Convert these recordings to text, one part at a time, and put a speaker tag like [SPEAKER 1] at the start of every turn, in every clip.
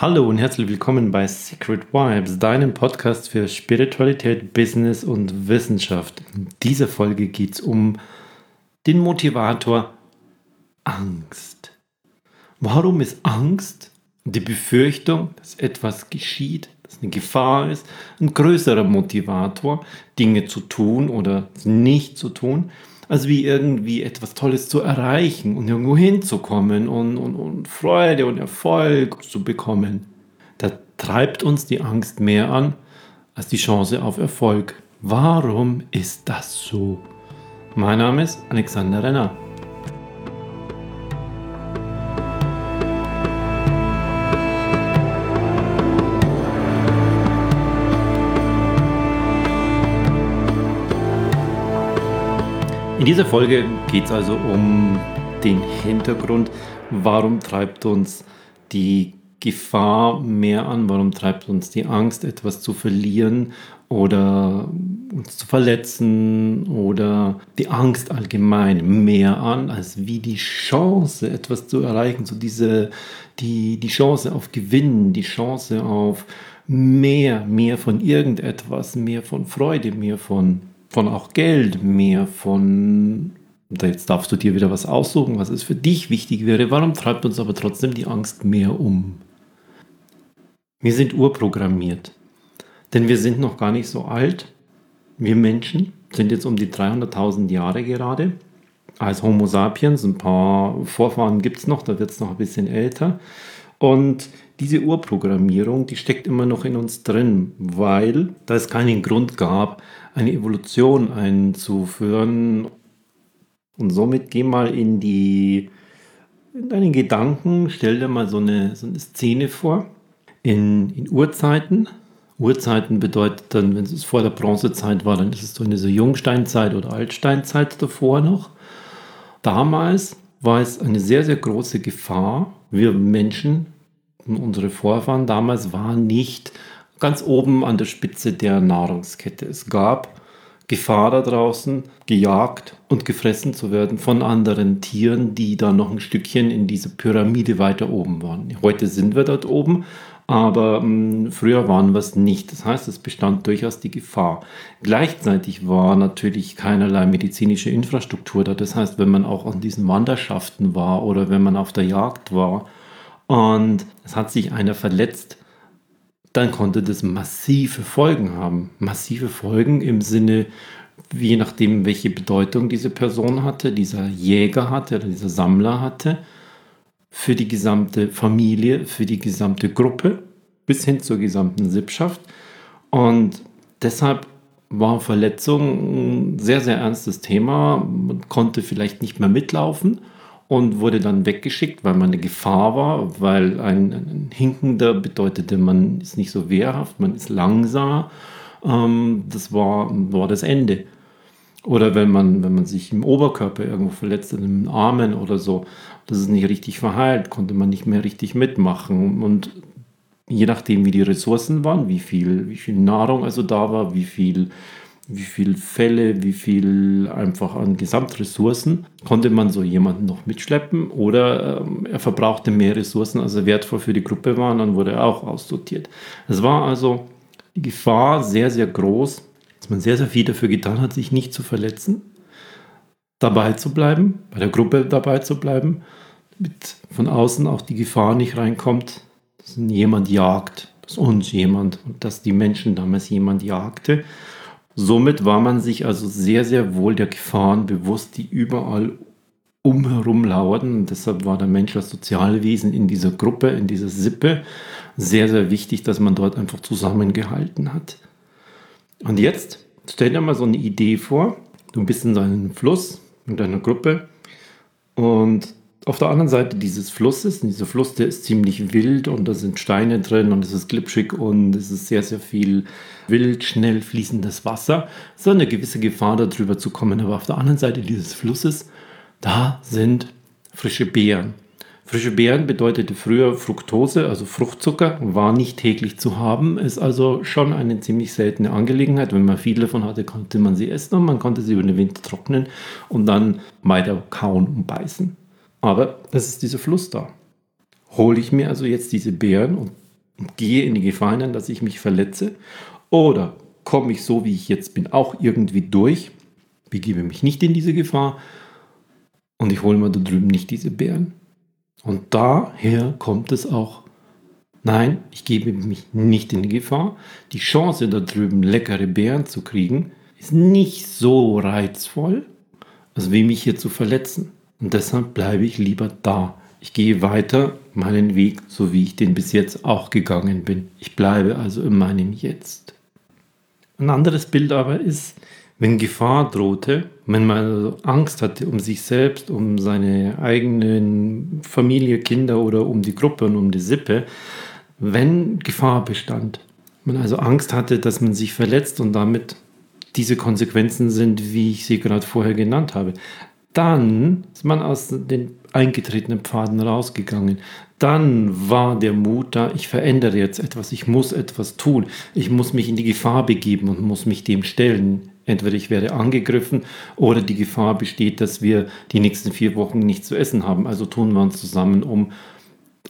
[SPEAKER 1] Hallo und herzlich willkommen bei Secret Vibes, deinem Podcast für Spiritualität, Business und Wissenschaft. In dieser Folge geht es um den Motivator Angst. Warum ist Angst die Befürchtung, dass etwas geschieht, dass eine Gefahr ist, ein größerer Motivator, Dinge zu tun oder nicht zu tun? Als wie irgendwie etwas Tolles zu erreichen und irgendwo hinzukommen und, und, und Freude und Erfolg zu bekommen. Da treibt uns die Angst mehr an als die Chance auf Erfolg. Warum ist das so? Mein Name ist Alexander Renner. In dieser Folge geht es also um den Hintergrund, warum treibt uns die Gefahr mehr an, warum treibt uns die Angst, etwas zu verlieren oder uns zu verletzen oder die Angst allgemein mehr an, als wie die Chance, etwas zu erreichen, so diese, die, die Chance auf Gewinn, die Chance auf mehr, mehr von irgendetwas, mehr von Freude, mehr von von auch Geld, mehr von, jetzt darfst du dir wieder was aussuchen, was es für dich wichtig wäre. Warum treibt uns aber trotzdem die Angst mehr um? Wir sind urprogrammiert, denn wir sind noch gar nicht so alt. Wir Menschen sind jetzt um die 300.000 Jahre gerade. Als Homo sapiens, ein paar Vorfahren gibt es noch, da wird es noch ein bisschen älter. Und diese Urprogrammierung, die steckt immer noch in uns drin, weil da es keinen Grund gab, eine Evolution einzuführen. Und somit geh mal in die in deinen Gedanken, stell dir mal so eine, so eine Szene vor. In, in Urzeiten. Urzeiten bedeutet dann, wenn es vor der Bronzezeit war, dann ist es so eine so Jungsteinzeit oder Altsteinzeit davor noch. Damals war es eine sehr, sehr große Gefahr. Wir Menschen unsere Vorfahren damals waren nicht ganz oben an der Spitze der Nahrungskette. Es gab Gefahr da draußen, gejagt und gefressen zu werden von anderen Tieren, die da noch ein Stückchen in dieser Pyramide weiter oben waren. Heute sind wir dort oben, aber mh, hm, früher waren wir es nicht. Das heißt, es bestand durchaus die Gefahr. Gleichzeitig war natürlich keinerlei medizinische Infrastruktur da. Das heißt, wenn man auch an diesen Wanderschaften war oder wenn man auf der Jagd war, und es hat sich einer verletzt, dann konnte das massive Folgen haben. Massive Folgen im Sinne, je nachdem, welche Bedeutung diese Person hatte, dieser Jäger hatte oder dieser Sammler hatte, für die gesamte Familie, für die gesamte Gruppe, bis hin zur gesamten Sippschaft. Und deshalb war Verletzung ein sehr, sehr ernstes Thema. Man konnte vielleicht nicht mehr mitlaufen und wurde dann weggeschickt, weil man eine Gefahr war, weil ein, ein Hinkender bedeutete, man ist nicht so wehrhaft, man ist langsam. Ähm, das war, war das Ende. Oder wenn man, wenn man sich im Oberkörper irgendwo verletzt, in den Armen oder so, das ist nicht richtig verheilt, konnte man nicht mehr richtig mitmachen. Und je nachdem, wie die Ressourcen waren, wie viel, wie viel Nahrung also da war, wie viel wie viele Fälle, wie viel einfach an Gesamtressourcen konnte man so jemanden noch mitschleppen oder ähm, er verbrauchte mehr Ressourcen, als er wertvoll für die Gruppe war und dann wurde er auch aussortiert. Es war also die Gefahr sehr, sehr groß, dass man sehr, sehr viel dafür getan hat, sich nicht zu verletzen, dabei zu bleiben, bei der Gruppe dabei zu bleiben, damit von außen auch die Gefahr nicht reinkommt, dass jemand jagt, dass uns jemand und dass die Menschen damals jemand jagte Somit war man sich also sehr, sehr wohl der Gefahren bewusst, die überall umherum lauerten. Und deshalb war der Mensch als Sozialwesen in dieser Gruppe, in dieser Sippe sehr, sehr wichtig, dass man dort einfach zusammengehalten hat. Und jetzt stell dir mal so eine Idee vor. Du bist in einem Fluss mit deiner Gruppe und auf der anderen Seite dieses Flusses, dieser Fluss, der ist ziemlich wild und da sind Steine drin und es ist glitschig und es ist sehr, sehr viel wild, schnell fließendes Wasser. So eine gewisse Gefahr, darüber zu kommen. Aber auf der anderen Seite dieses Flusses, da sind frische Beeren. Frische Beeren bedeutete früher Fructose, also Fruchtzucker, war nicht täglich zu haben, ist also schon eine ziemlich seltene Angelegenheit. Wenn man viel davon hatte, konnte man sie essen und man konnte sie über den Winter trocknen und dann weiter kauen und beißen. Aber es ist dieser Fluss da. Hole ich mir also jetzt diese Beeren und gehe in die Gefahr hinein, dass ich mich verletze? Oder komme ich so, wie ich jetzt bin, auch irgendwie durch, begebe mich nicht in diese Gefahr und ich hole mir da drüben nicht diese Bären? Und daher kommt es auch, nein, ich gebe mich nicht in die Gefahr. Die Chance da drüben leckere Beeren zu kriegen, ist nicht so reizvoll, als wie mich hier zu verletzen. Und deshalb bleibe ich lieber da. Ich gehe weiter meinen Weg, so wie ich den bis jetzt auch gegangen bin. Ich bleibe also in meinem Jetzt. Ein anderes Bild aber ist, wenn Gefahr drohte, wenn man also Angst hatte um sich selbst, um seine eigenen Familie, Kinder oder um die Gruppe und um die Sippe, wenn Gefahr bestand, man also Angst hatte, dass man sich verletzt und damit diese Konsequenzen sind, wie ich sie gerade vorher genannt habe, dann ist man aus den eingetretenen Pfaden rausgegangen. Dann war der Mut da, ich verändere jetzt etwas, ich muss etwas tun, ich muss mich in die Gefahr begeben und muss mich dem stellen. Entweder ich werde angegriffen oder die Gefahr besteht, dass wir die nächsten vier Wochen nichts zu essen haben. Also tun wir uns zusammen, um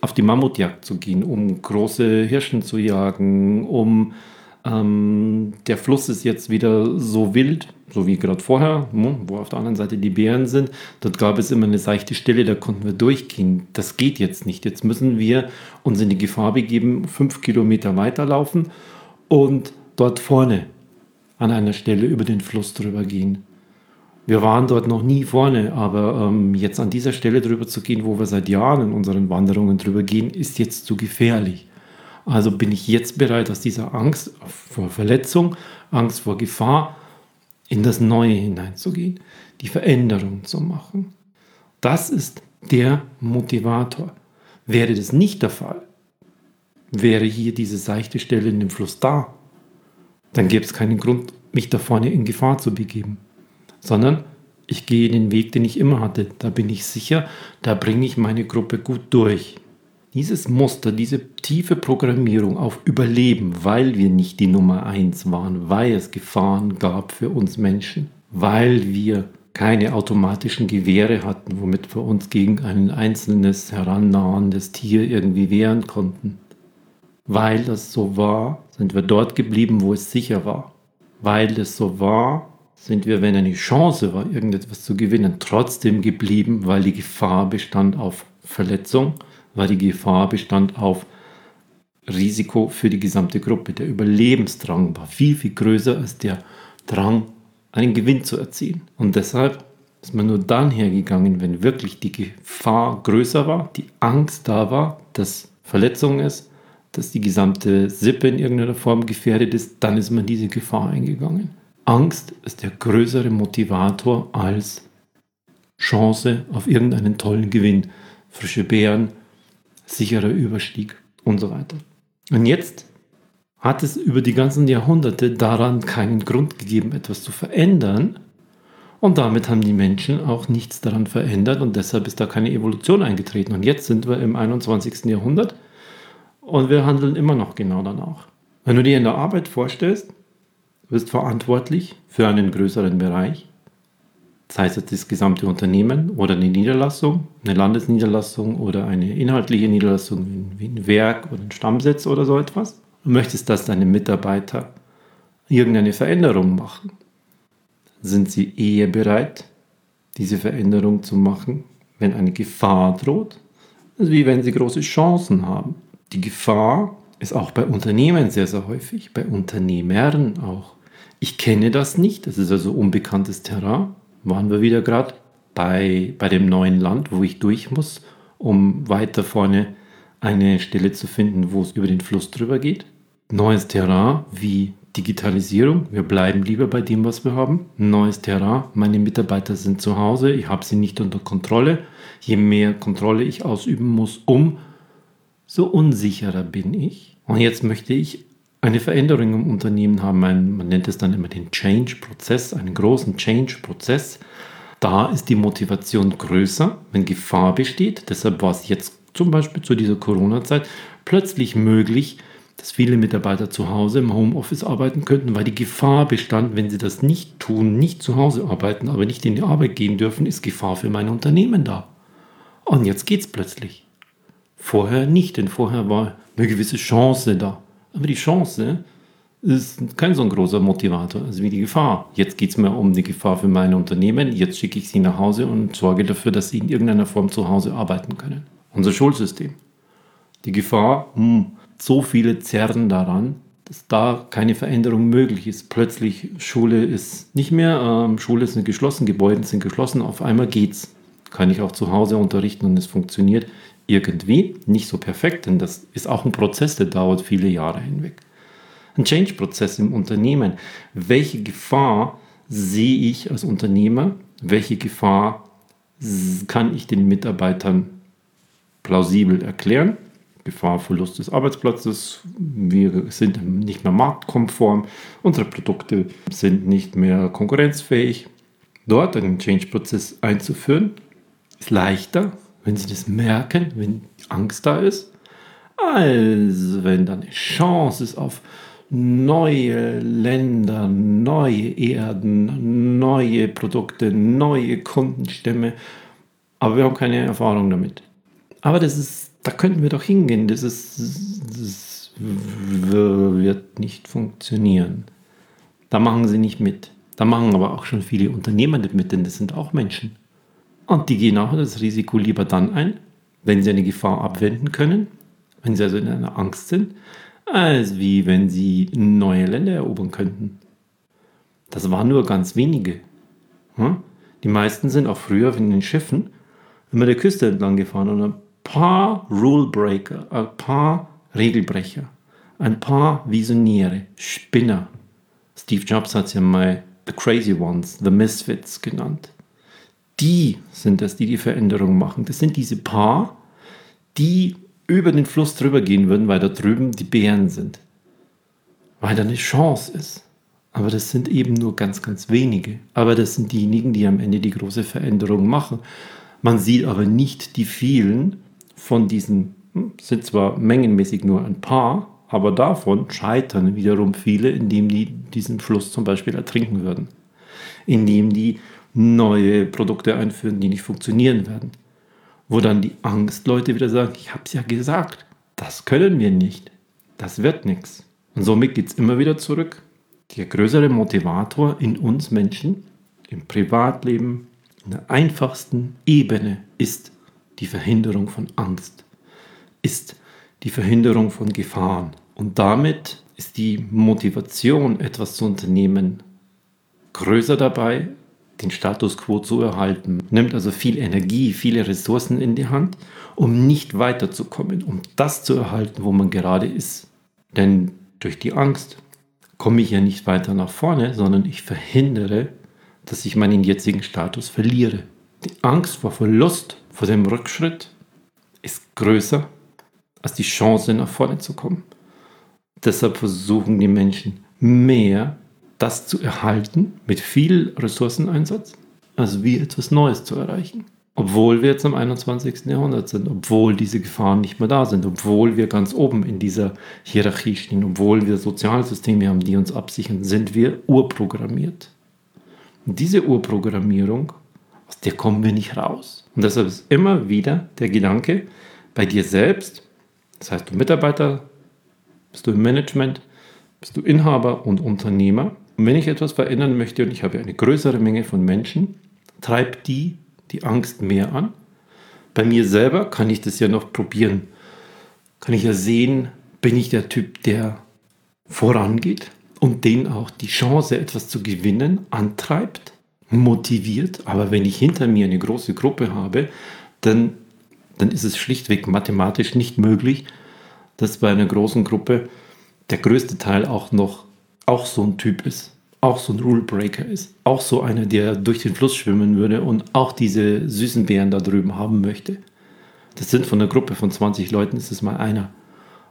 [SPEAKER 1] auf die Mammutjagd zu gehen, um große Hirschen zu jagen, um ähm, der Fluss ist jetzt wieder so wild, so wie gerade vorher, hm, wo auf der anderen Seite die Bären sind. Dort gab es immer eine seichte Stelle, da konnten wir durchgehen. Das geht jetzt nicht. Jetzt müssen wir uns in die Gefahr begeben, fünf Kilometer weiterlaufen und dort vorne an einer Stelle über den Fluss drüber gehen. Wir waren dort noch nie vorne, aber ähm, jetzt an dieser Stelle drüber zu gehen, wo wir seit Jahren in unseren Wanderungen drüber gehen, ist jetzt zu gefährlich. Also bin ich jetzt bereit, aus dieser Angst vor Verletzung, Angst vor Gefahr in das Neue hineinzugehen, die Veränderung zu machen. Das ist der Motivator. Wäre das nicht der Fall, wäre hier diese seichte Stelle in dem Fluss da, dann gäbe es keinen Grund, mich da vorne in Gefahr zu begeben, sondern ich gehe den Weg, den ich immer hatte. Da bin ich sicher, da bringe ich meine Gruppe gut durch. Dieses Muster, diese tiefe Programmierung auf Überleben, weil wir nicht die Nummer eins waren, weil es Gefahren gab für uns Menschen, weil wir keine automatischen Gewehre hatten, womit wir uns gegen ein einzelnes herannahendes Tier irgendwie wehren konnten. Weil das so war, sind wir dort geblieben, wo es sicher war. Weil es so war, sind wir, wenn eine Chance war, irgendetwas zu gewinnen, trotzdem geblieben, weil die Gefahr bestand auf Verletzung, weil die Gefahr bestand auf Risiko für die gesamte Gruppe. Der Überlebensdrang war viel, viel größer als der Drang, einen Gewinn zu erzielen. Und deshalb ist man nur dann hergegangen, wenn wirklich die Gefahr größer war, die Angst da war, dass Verletzung ist, dass die gesamte Sippe in irgendeiner Form gefährdet ist, dann ist man diese Gefahr eingegangen. Angst ist der größere Motivator als Chance auf irgendeinen tollen Gewinn. Frische Beeren, sicherer Überstieg und so weiter. Und jetzt hat es über die ganzen Jahrhunderte daran keinen Grund gegeben, etwas zu verändern. Und damit haben die Menschen auch nichts daran verändert und deshalb ist da keine Evolution eingetreten. Und jetzt sind wir im 21. Jahrhundert und wir handeln immer noch genau danach. Wenn du dir in der Arbeit vorstellst, bist verantwortlich für einen größeren Bereich, sei es das gesamte Unternehmen oder eine Niederlassung, eine Landesniederlassung oder eine inhaltliche Niederlassung wie ein Werk oder ein Stammsitz oder so etwas. Du möchtest, dass deine Mitarbeiter irgendeine Veränderung machen. Sind sie eher bereit, diese Veränderung zu machen, wenn eine Gefahr droht, als wie wenn sie große Chancen haben? Die Gefahr ist auch bei Unternehmen sehr, sehr häufig, bei Unternehmern auch. Ich kenne das nicht, das ist also unbekanntes Terrain. Waren wir wieder gerade bei, bei dem neuen Land, wo ich durch muss, um weiter vorne eine Stelle zu finden, wo es über den Fluss drüber geht. Neues Terrain wie Digitalisierung. Wir bleiben lieber bei dem, was wir haben. Neues Terrain. Meine Mitarbeiter sind zu Hause. Ich habe sie nicht unter Kontrolle. Je mehr Kontrolle ich ausüben muss, um so unsicherer bin ich. Und jetzt möchte ich eine Veränderung im Unternehmen haben. man nennt es dann immer den Change-Prozess, einen großen Change-Prozess. Da ist die Motivation größer, wenn Gefahr besteht. Deshalb war es jetzt zum Beispiel zu dieser Corona-Zeit plötzlich möglich, dass viele Mitarbeiter zu Hause im Homeoffice arbeiten könnten, weil die Gefahr bestand, wenn sie das nicht tun, nicht zu Hause arbeiten, aber nicht in die Arbeit gehen dürfen, ist Gefahr für mein Unternehmen da. Und jetzt geht es plötzlich. Vorher nicht, denn vorher war eine gewisse Chance da. Aber die Chance ist kein so ein großer Motivator also wie die Gefahr. Jetzt geht es mir um die Gefahr für mein Unternehmen. Jetzt schicke ich sie nach Hause und sorge dafür, dass sie in irgendeiner Form zu Hause arbeiten können. Unser Schulsystem. Die Gefahr, hm, so viele zerren daran, dass da keine Veränderung möglich ist. Plötzlich Schule ist nicht mehr, ähm, Schule sind geschlossen, Gebäude sind geschlossen, auf einmal geht's. Kann ich auch zu Hause unterrichten und es funktioniert irgendwie. Nicht so perfekt, denn das ist auch ein Prozess, der dauert viele Jahre hinweg ein Change-Prozess im Unternehmen. Welche Gefahr sehe ich als Unternehmer? Welche Gefahr kann ich den Mitarbeitern plausibel erklären? Gefahr Verlust des Arbeitsplatzes, wir sind nicht mehr marktkonform, unsere Produkte sind nicht mehr konkurrenzfähig. Dort einen Change-Prozess einzuführen, ist leichter, wenn Sie das merken, wenn Angst da ist, als wenn da eine Chance ist auf neue Länder, neue Erden, neue Produkte, neue Kundenstämme. Aber wir haben keine Erfahrung damit. Aber das ist, da könnten wir doch hingehen. Das, ist, das wird nicht funktionieren. Da machen sie nicht mit. Da machen aber auch schon viele Unternehmer nicht mit, denn das sind auch Menschen. Und die gehen auch das Risiko lieber dann ein, wenn sie eine Gefahr abwenden können, wenn sie also in einer Angst sind, als wie wenn sie neue Länder erobern könnten. Das waren nur ganz wenige. Hm? Die meisten sind auch früher in den Schiffen immer der Küste entlang gefahren und ein paar Rulebreaker, ein paar Regelbrecher, ein paar Visionäre, Spinner. Steve Jobs hat es ja mal The Crazy Ones, The Misfits genannt. Die sind es, die die Veränderung machen. Das sind diese paar, die über den Fluss drüber gehen würden, weil da drüben die Bären sind. Weil da eine Chance ist. Aber das sind eben nur ganz, ganz wenige. Aber das sind diejenigen, die am Ende die große Veränderung machen. Man sieht aber nicht die vielen von diesen, hm, sind zwar mengenmäßig nur ein paar, aber davon scheitern wiederum viele, indem die diesen Fluss zum Beispiel ertrinken würden. Indem die neue Produkte einführen, die nicht funktionieren werden wo dann die Angstleute wieder sagen, ich habe es ja gesagt, das können wir nicht, das wird nichts. Und somit geht es immer wieder zurück. Der größere Motivator in uns Menschen, im Privatleben, in der einfachsten Ebene ist die Verhinderung von Angst, ist die Verhinderung von Gefahren. Und damit ist die Motivation, etwas zu unternehmen, größer dabei, den Status quo zu erhalten. Nimmt also viel Energie, viele Ressourcen in die Hand, um nicht weiterzukommen, um das zu erhalten, wo man gerade ist. Denn durch die Angst komme ich ja nicht weiter nach vorne, sondern ich verhindere, dass ich meinen jetzigen Status verliere. Die Angst vor Verlust, vor dem Rückschritt ist größer als die Chance, nach vorne zu kommen. Deshalb versuchen die Menschen mehr das zu erhalten mit viel Ressourceneinsatz, also wie etwas Neues zu erreichen. Obwohl wir jetzt im 21. Jahrhundert sind, obwohl diese Gefahren nicht mehr da sind, obwohl wir ganz oben in dieser Hierarchie stehen, obwohl wir Sozialsysteme haben, die uns absichern, sind wir urprogrammiert. Und diese Urprogrammierung, aus der kommen wir nicht raus. Und deshalb ist immer wieder der Gedanke bei dir selbst, das heißt du Mitarbeiter, bist du im Management, bist du Inhaber und Unternehmer, und wenn ich etwas verändern möchte und ich habe eine größere Menge von Menschen, treibt die die Angst mehr an. Bei mir selber kann ich das ja noch probieren. Kann ich ja sehen, bin ich der Typ, der vorangeht und den auch die Chance, etwas zu gewinnen, antreibt, motiviert. Aber wenn ich hinter mir eine große Gruppe habe, dann, dann ist es schlichtweg mathematisch nicht möglich, dass bei einer großen Gruppe der größte Teil auch noch auch so ein Typ ist, auch so ein Rulebreaker ist, auch so einer, der durch den Fluss schwimmen würde und auch diese süßen Bären da drüben haben möchte. Das sind von einer Gruppe von 20 Leuten, ist es mal einer.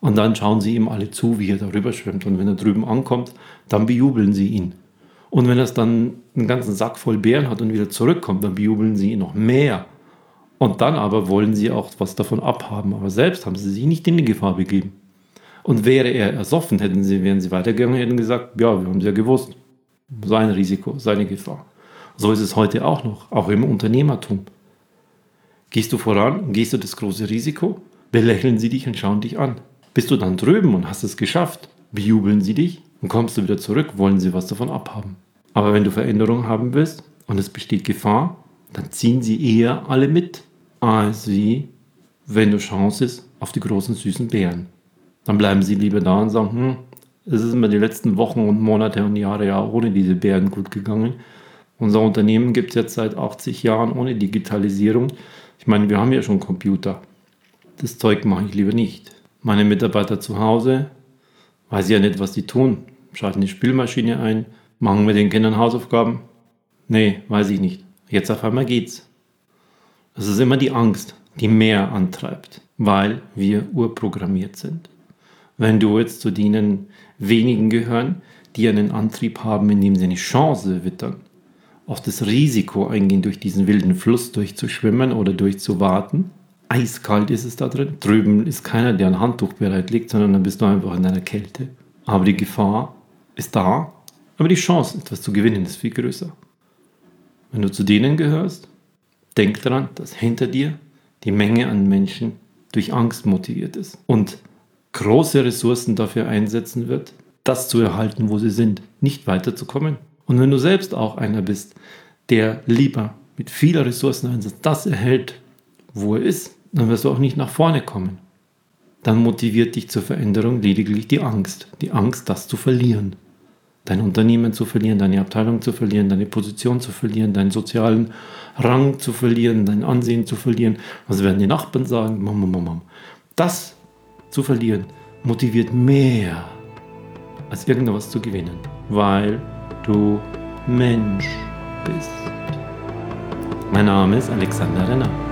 [SPEAKER 1] Und dann schauen sie ihm alle zu, wie er darüber schwimmt. Und wenn er drüben ankommt, dann bejubeln sie ihn. Und wenn er dann einen ganzen Sack voll Bären hat und wieder zurückkommt, dann bejubeln sie ihn noch mehr. Und dann aber wollen sie auch was davon abhaben. Aber selbst haben sie sich nicht in die Gefahr begeben. Und wäre er ersoffen, hätten sie, wären sie weitergegangen, hätten gesagt, ja, wir haben es ja gewusst. Sein Risiko, seine Gefahr. So ist es heute auch noch, auch im Unternehmertum. Gehst du voran, gehst du das große Risiko, belächeln sie dich und schauen dich an. Bist du dann drüben und hast es geschafft, bejubeln sie dich und kommst du wieder zurück, wollen sie was davon abhaben. Aber wenn du Veränderung haben willst und es besteht Gefahr, dann ziehen sie eher alle mit, als wie wenn du Chance auf die großen süßen Bären. Dann bleiben sie lieber da und sagen, hm, es ist mir die letzten Wochen und Monate und Jahre ja ohne diese Bären gut gegangen. Unser Unternehmen gibt es jetzt seit 80 Jahren ohne Digitalisierung. Ich meine, wir haben ja schon Computer. Das Zeug mache ich lieber nicht. Meine Mitarbeiter zu Hause, weiß ja nicht, was die tun. Schalten die Spülmaschine ein, machen wir den Kindern Hausaufgaben. Nee, weiß ich nicht. Jetzt auf einmal geht's. Es ist immer die Angst, die mehr antreibt, weil wir urprogrammiert sind. Wenn du jetzt zu denen wenigen gehören, die einen Antrieb haben, indem sie eine Chance wittern, auf das Risiko eingehen, durch diesen wilden Fluss durchzuschwimmen oder durchzuwarten. Eiskalt ist es da drin. Drüben ist keiner, der ein Handtuch bereitlegt, sondern dann bist du einfach in deiner Kälte. Aber die Gefahr ist da, aber die Chance, etwas zu gewinnen, ist viel größer. Wenn du zu denen gehörst, denk daran, dass hinter dir die Menge an Menschen durch Angst motiviert ist und große Ressourcen dafür einsetzen wird, das zu erhalten, wo sie sind, nicht weiterzukommen. Und wenn du selbst auch einer bist, der lieber mit vieler Ressourcen einsetzt, das erhält, wo er ist, dann wirst du auch nicht nach vorne kommen. Dann motiviert dich zur Veränderung lediglich die Angst. Die Angst, das zu verlieren. Dein Unternehmen zu verlieren, deine Abteilung zu verlieren, deine Position zu verlieren, deinen sozialen Rang zu verlieren, dein Ansehen zu verlieren. Was werden die Nachbarn sagen? Mama, Mama. Das zu verlieren motiviert mehr als irgendwas zu gewinnen, weil du Mensch bist. Mein Name ist Alexander Renner.